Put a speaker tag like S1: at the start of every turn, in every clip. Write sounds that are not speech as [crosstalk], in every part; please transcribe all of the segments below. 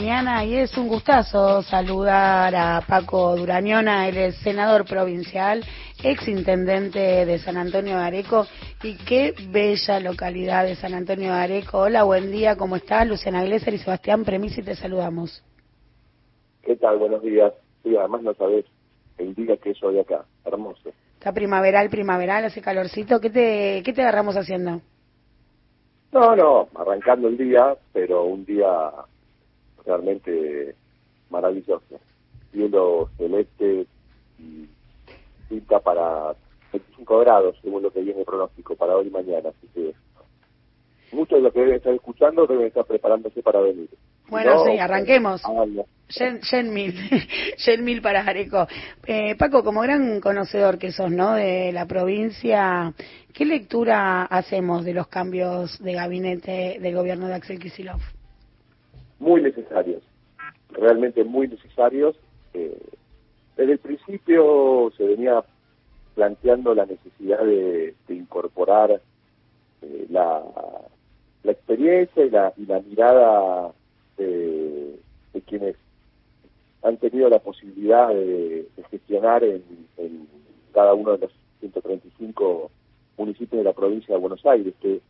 S1: Mañana y es un gustazo saludar a Paco Durañona, el senador provincial, ex intendente de San Antonio de Areco y qué bella localidad de San Antonio de Areco. Hola, buen día, ¿cómo estás? Luciana Glesser y Sebastián Premisi te saludamos.
S2: ¿Qué tal? Buenos días. Sí, además no sabes el día que es hoy acá, hermoso.
S1: Está primaveral, primaveral, hace calorcito. ¿Qué te, qué te agarramos haciendo?
S2: No, no, arrancando el día, pero un día realmente maravilloso. Cielo celeste y pinta para 25 grados, según lo que viene el pronóstico, para hoy y mañana. Así que muchos de los que deben estar escuchando deben estar preparándose para venir.
S1: Bueno, sí, arranquemos. Yen, Mil, [laughs] Yen Mil para Areco. Eh, Paco, como gran conocedor que sos, ¿no? De la provincia, ¿qué lectura hacemos de los cambios de gabinete del gobierno de Axel Kicillof?
S2: Muy necesarios, realmente muy necesarios. Eh, desde el principio se venía planteando la necesidad de, incorporar eh, la, la experiencia y la, y la mirada de, quienes han tenido la posibilidad de, gestionar en, cada uno de los 135 municipios de la provincia de Buenos Aires, que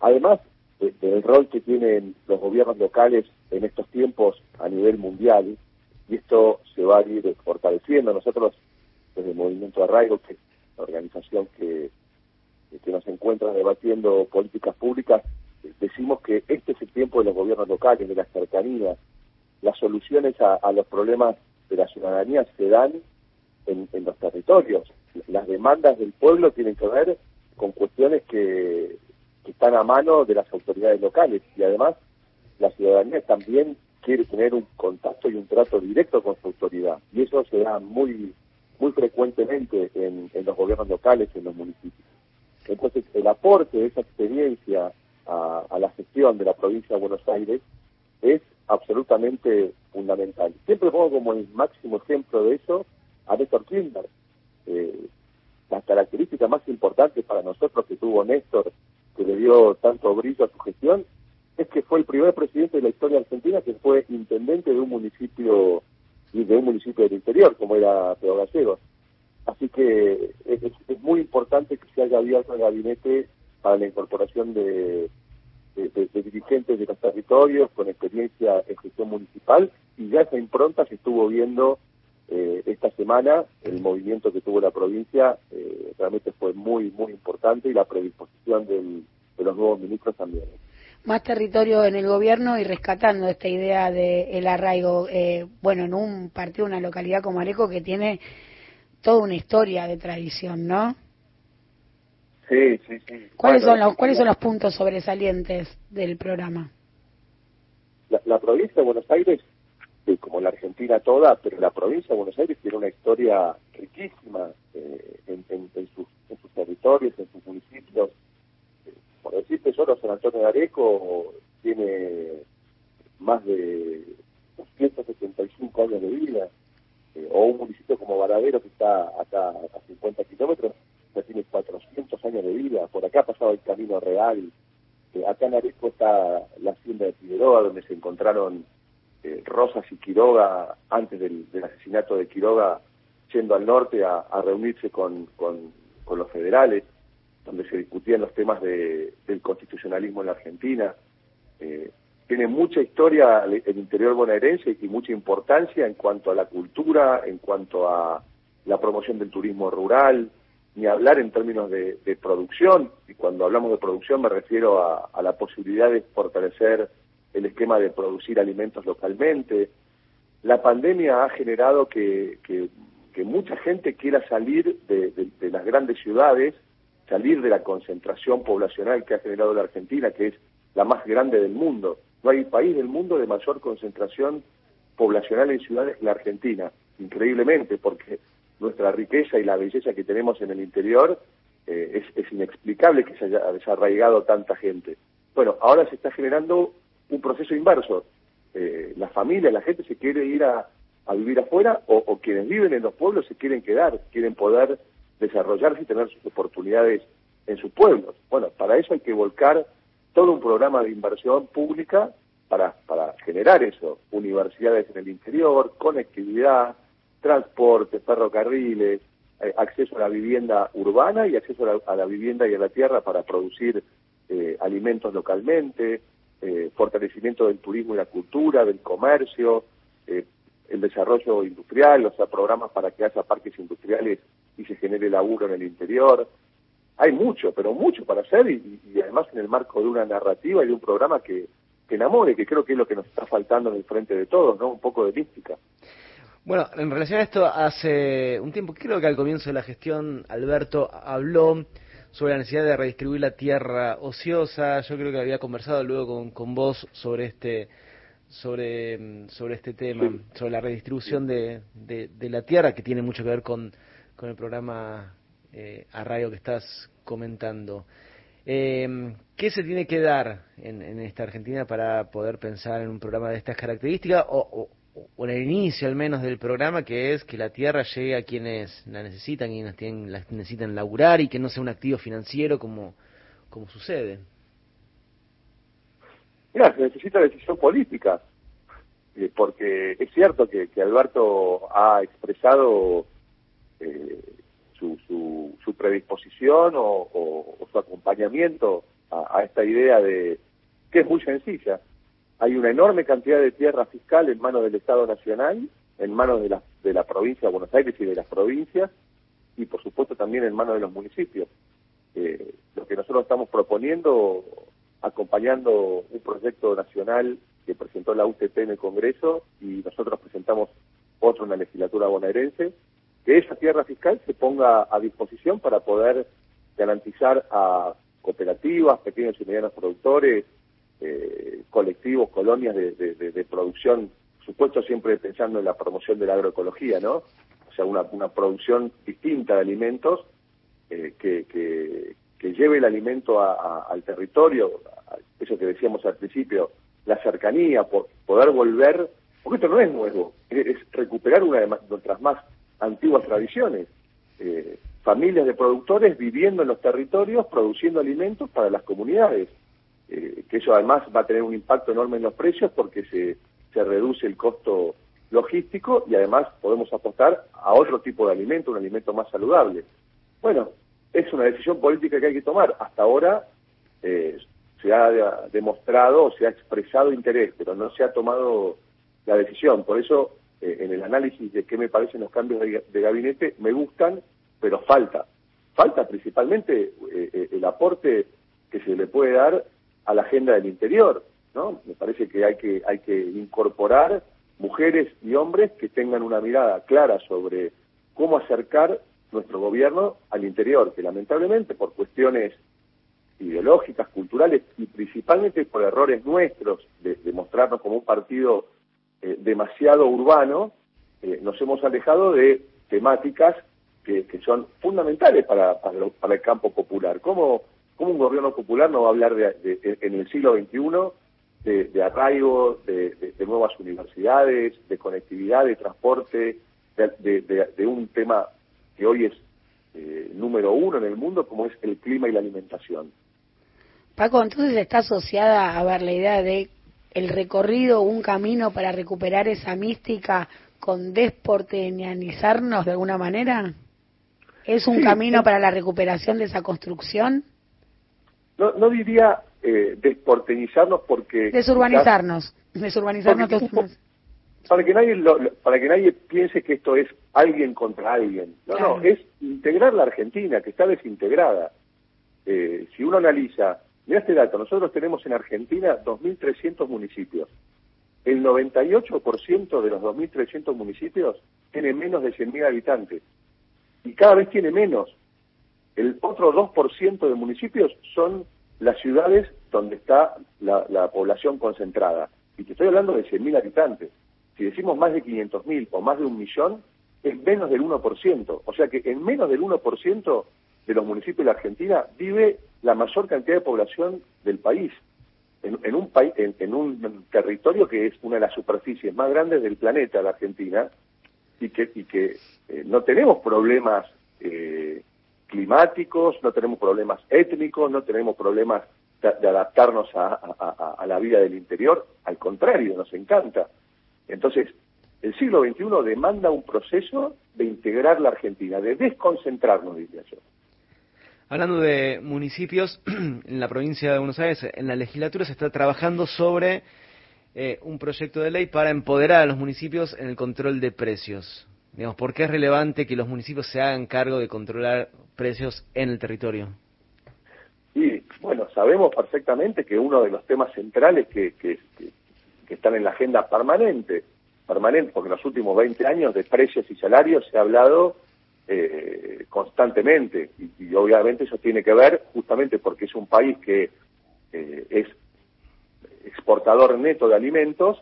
S2: además del rol que tienen los gobiernos locales en estos tiempos a nivel mundial, y esto se va a ir fortaleciendo. Nosotros, desde el Movimiento Arraigo, que es la organización que, que nos encuentra debatiendo políticas públicas, decimos que este es el tiempo de los gobiernos locales, de la cercanía. Las soluciones a, los problemas de la ciudadanía se dan en, los territorios. Las demandas del pueblo tienen que ver con cuestiones que, están a mano de las autoridades locales y además la ciudadanía también quiere tener un contacto y un trato directo con su autoridad y eso se da muy muy frecuentemente en, en los gobiernos locales, en los municipios. Entonces, el aporte de esa experiencia a, la gestión de la provincia de Buenos Aires es absolutamente fundamental. Siempre pongo como el máximo ejemplo de eso a Néstor Kirchner. Eh, la característica más importante para nosotros que tuvo Néstor, que le dio tanto brillo a su gestión, es que fue el primer presidente de la historia argentina que fue intendente de un municipio de un municipio del interior, como era Pedro Gallegos. Así que es, es, muy importante que se haya abierto el gabinete para la incorporación de, de, dirigentes de los territorios con experiencia en gestión municipal y ya esa impronta se estuvo viendo eh, esta semana, el movimiento que tuvo la provincia eh, realmente fue muy, muy importante y la predisposición del, de los nuevos ministros también.
S1: Más territorio en el gobierno y rescatando esta idea del el arraigo, eh, bueno, en un partido, una localidad como Areco que tiene toda una historia de tradición, ¿no?
S2: Sí, sí, sí.
S1: ¿Cuáles, son, los, ¿cuáles son los puntos sobresalientes del programa?
S2: La, provincia de Buenos Aires, eh, como la Argentina toda, pero la provincia de Buenos Aires tiene una historia riquísima eh, en, sus, territorios, en sus municipios. Eh, por decirte, solo San Antonio de Areco tiene más de 275 años de vida, o un municipio como Varadero que está acá a 50 kilómetros, ya tiene 400 años de vida, por acá ha pasado el camino real, eh, acá en Areco está la hacienda de Quiroga, donde se encontraron eh, Rosas y Quiroga antes del, asesinato de Quiroga, yendo al norte a, reunirse con, los federales, donde se discutían los temas de, del constitucionalismo en la Argentina. Eh, tiene mucha historia el interior bonaerense y mucha importancia en cuanto a la cultura, en cuanto a la promoción del turismo rural, ni hablar en términos de, producción, y cuando hablamos de producción me refiero a, la posibilidad de fortalecer el esquema de producir alimentos localmente. La pandemia ha generado que, mucha gente quiera salir de, las grandes ciudades, salir de la concentración poblacional que ha generado la Argentina, que es la más grande del mundo. No hay país del mundo de mayor concentración poblacional en ciudades que la Argentina, increíblemente, porque nuestra riqueza y la belleza que tenemos en el interior, eh, es, inexplicable que se haya desarraigado tanta gente. Bueno, ahora se está generando un proceso inverso. Eh, la familia, la gente se quiere ir a, vivir afuera o, quienes viven en los pueblos se quieren quedar, quieren poder desarrollarse y tener sus oportunidades en sus pueblos. Bueno, para eso hay que volcar todo un programa de inversión pública para, para generar eso, universidades en el interior, conectividad, transporte, ferrocarriles, eh, acceso a la vivienda urbana y acceso a la, vivienda y a la tierra para producir eh, alimentos localmente, eh, fortalecimiento del turismo y la cultura, del comercio, el desarrollo industrial, o sea, programas para que haya parques industriales y se genere laburo en el interior. Hay mucho, pero mucho para hacer y, además en el marco de una narrativa y de un programa que, que enamore, que creo que es lo que nos está faltando en el frente de todos, ¿no? Un poco de mística.
S3: Bueno, en relación a esto, hace un tiempo, creo que al comienzo de la gestión, Alberto habló sobre la necesidad de redistribuir la tierra ociosa. Yo creo que había conversado luego con, con vos sobre este sobre, sobre este tema, sobre la redistribución de, de, la tierra, que tiene mucho que ver con, con el programa eh, Arraigo que estás comentando. Eh, ¿Qué se tiene que dar en, en, esta Argentina para poder pensar en un programa de estas características? O, o en el inicio al menos del programa, que es que la tierra llegue a quienes la necesitan, quienes tienen, la necesitan laburar y que no sea un activo financiero como, como sucede.
S2: Mira, se necesita decisión política, eh, porque es cierto que, Alberto ha expresado eh, su, su, su, predisposición o, su acompañamiento a, a esta idea de que es muy sencilla, hay una enorme cantidad de tierra fiscal en manos del Estado Nacional, en manos de la, de la provincia de Buenos Aires y de las provincias, y por supuesto también en manos de los municipios. Eh, lo que nosotros estamos proponiendo, acompañando un proyecto nacional que presentó la UTP en el Congreso y nosotros presentamos otro en la legislatura bonaerense, que esa tierra fiscal se ponga a disposición para poder garantizar a cooperativas, pequeños y medianos productores, eh, colectivos, colonias de, de, producción, supuesto siempre pensando en la promoción de la agroecología, ¿no? O sea, una, producción distinta de alimentos eh, que, que, lleve el alimento al territorio, eso que decíamos al principio, la cercanía, por, poder volver, porque esto no es nuevo, es, recuperar una de nuestras más antiguas tradiciones. Eh, familias de productores viviendo en los territorios, produciendo alimentos para las comunidades. Eh, que eso además va a tener un impacto enorme en los precios porque se, se reduce el costo logístico y además podemos apostar a otro tipo de alimento, un alimento más saludable. Bueno, es una decisión política que hay que tomar. Hasta ahora eh, se ha demostrado, se ha expresado interés, pero no se ha tomado la decisión. Por eso, eh, en el análisis de qué me parecen los cambios de, gabinete, me gustan, pero falta. Falta principalmente el aporte que se le puede dar a la agenda del interior, ¿no? Me parece que hay que, hay que incorporar mujeres y hombres que tengan una mirada clara sobre cómo acercar nuestro gobierno al interior, que lamentablemente por cuestiones ideológicas, culturales y principalmente por errores nuestros de, mostrarnos como un partido eh, demasiado urbano, eh, nos hemos alejado de temáticas que, son fundamentales para, para, para el campo popular. ¿Cómo ¿Cómo un gobierno popular no va a hablar de, en el siglo XXI de, arraigo, de, nuevas universidades, de conectividad, de transporte, de, un tema que hoy es eh, número uno en el mundo, como es el clima y la alimentación?
S1: Paco, entonces está asociada a ver la idea de el recorrido, un camino para recuperar esa mística con desportenianizarnos de alguna manera? ¿Es un camino para la recuperación de esa construcción?
S2: No, no diría eh, desportenizarnos porque...
S1: Desurbanizarnos, desurbanizarnos [laughs]
S2: Para que, nadie para que nadie piense que esto es alguien contra alguien. No, no, es integrar la Argentina, que está desintegrada. Eh, si uno analiza, mira este dato, nosotros tenemos en Argentina 2.300 municipios. El 98% de los 2.300 municipios tiene menos de 100.000 habitantes. Y cada vez tiene menos. El otro 2% de municipios son las ciudades donde está la, población concentrada. Y te estoy hablando de 100.000 habitantes. Si decimos más de 500.000 o más de un millón, es menos del 1%. O sea que en menos del 1% de los municipios de la Argentina vive la mayor cantidad de población del país. En, un, país, en, un territorio que es una de las superficies más grandes del planeta, la Argentina, y que, y que eh, no tenemos problemas eh, climáticos, no tenemos problemas étnicos, no tenemos problemas de, adaptarnos a, la vida del interior, al contrario, nos encanta. Entonces, el siglo XXI demanda un proceso de integrar la Argentina, de desconcentrarnos, diría yo.
S3: Hablando de municipios, [clears throat] en la provincia de Buenos Aires, en la legislatura se está trabajando sobre eh, un proyecto de ley para empoderar a los municipios en el control de precios. Digamos, ¿por qué es relevante que los municipios se hagan cargo de controlar precios en el territorio?
S2: Y bueno, sabemos perfectamente que uno de los temas centrales que, que, están en la agenda permanente, permanente, porque en los últimos 20 años de precios y salarios se ha hablado eh, constantemente y, obviamente eso tiene que ver justamente porque es un país que eh, es exportador neto de alimentos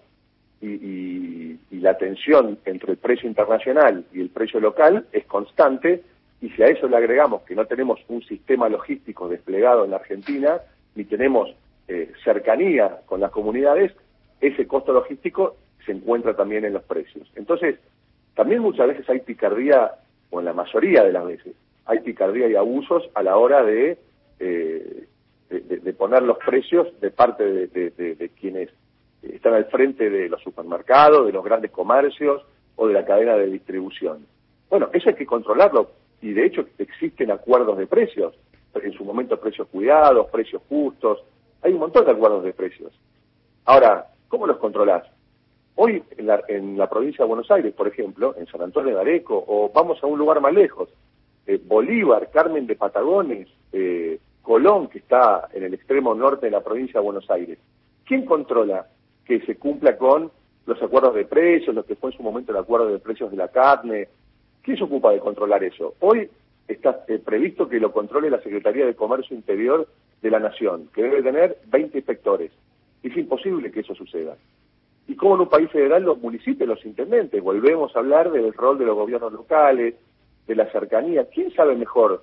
S2: y, y, la tensión entre el precio internacional y el precio local es constante y si a eso le agregamos que no tenemos un sistema logístico desplegado en la Argentina, ni tenemos eh, cercanía con las comunidades, ese costo logístico se encuentra también en los precios. Entonces, también muchas veces hay picardía, o en la mayoría de las veces, hay picardía y abusos a la hora de, eh, de, poner los precios de parte de quienes están al frente de los supermercados, de los grandes comercios o de la cadena de distribución. Bueno, eso hay que controlarlo y de hecho existen acuerdos de precios, en su momento precios cuidados, precios justos, hay un montón de acuerdos de precios. Ahora, ¿cómo los controlás? Hoy en la, en la provincia de Buenos Aires, por ejemplo, en San Antonio de Areco, o vamos a un lugar más lejos, eh, Bolívar, Carmen de Patagones, eh, Colón, que está en el extremo norte de la provincia de Buenos Aires. ¿Quién controla que se cumpla con los acuerdos de precios, lo que fue en su momento el acuerdo de precios de la carne, ¿Quién se ocupa de controlar eso? Hoy está eh, previsto que lo controle la Secretaría de Comercio Interior de la Nación, que debe tener 20 inspectores. Es imposible que eso suceda. Y como en un país federal los municipios, los intendentes, volvemos a hablar del rol de los gobiernos locales, de la cercanía. ¿Quién sabe mejor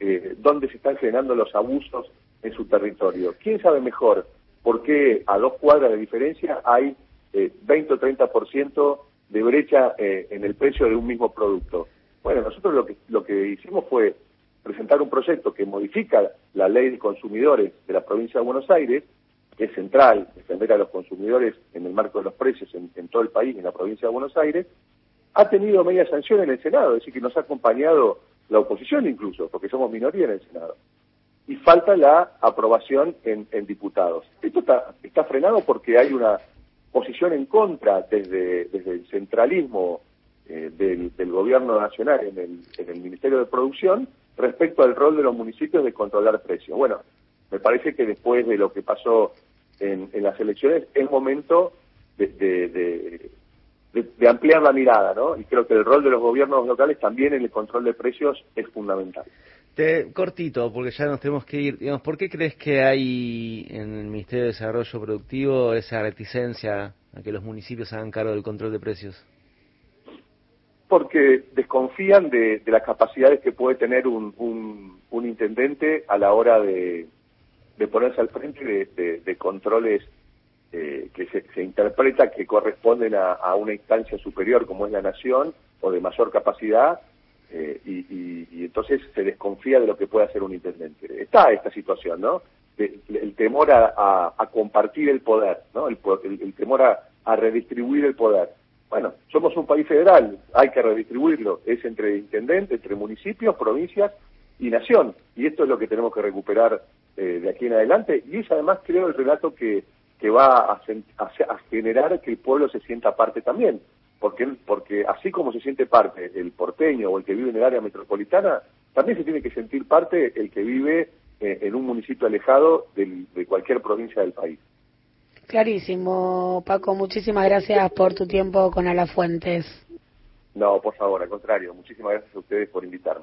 S2: eh, dónde se están generando los abusos en su territorio? ¿Quién sabe mejor por qué a dos cuadras de diferencia hay eh, 20 o 30% de brecha eh, en el precio de un mismo producto. Bueno, nosotros lo que, lo que hicimos fue presentar un proyecto que modifica la ley de consumidores de la provincia de Buenos Aires, que es central, defender a los consumidores en el marco de los precios en, todo el país, en la provincia de Buenos Aires, ha tenido media sanción en el Senado, es decir, que nos ha acompañado la oposición incluso, porque somos minoría en el Senado. Y falta la aprobación en, diputados. Esto está, frenado porque hay una posición en contra desde, desde el centralismo eh, del, gobierno nacional en el, en el Ministerio de Producción respecto al rol de los municipios de controlar precios. Bueno, me parece que después de lo que pasó en, en las elecciones es momento de, de, ampliar la mirada, ¿no? Y creo que el rol de los gobiernos locales también en el control de precios es fundamental.
S3: Te, cortito, porque ya nos tenemos que ir. Digamos, ¿Por qué crees que hay en el Ministerio de Desarrollo Productivo esa reticencia a que los municipios hagan cargo del control de precios?
S2: Porque desconfían de, las capacidades que puede tener un, un, intendente a la hora de, ponerse al frente de, controles eh, que se, interpreta que corresponden a una instancia superior como es la nación o de mayor capacidad eh, y, entonces se desconfía de lo que puede hacer un intendente. Está esta situación, ¿no? el temor a, compartir el poder, ¿no? El, temor a, redistribuir el poder. Bueno, somos un país federal, hay que redistribuirlo. Es entre intendentes, entre municipios, provincias y nación. Y esto es lo que tenemos que recuperar eh, de aquí en adelante. Y es además, creo, el relato que, que va a generar que el pueblo se sienta parte también porque, porque así como se siente parte el porteño o el que vive en el área metropolitana, también se tiene que sentir parte el que vive eh, en un municipio alejado de cualquier provincia del país.
S1: Clarísimo, Paco, muchísimas gracias por tu tiempo con Alafuentes.
S2: No, por favor, al contrario, muchísimas gracias a ustedes por invitarme.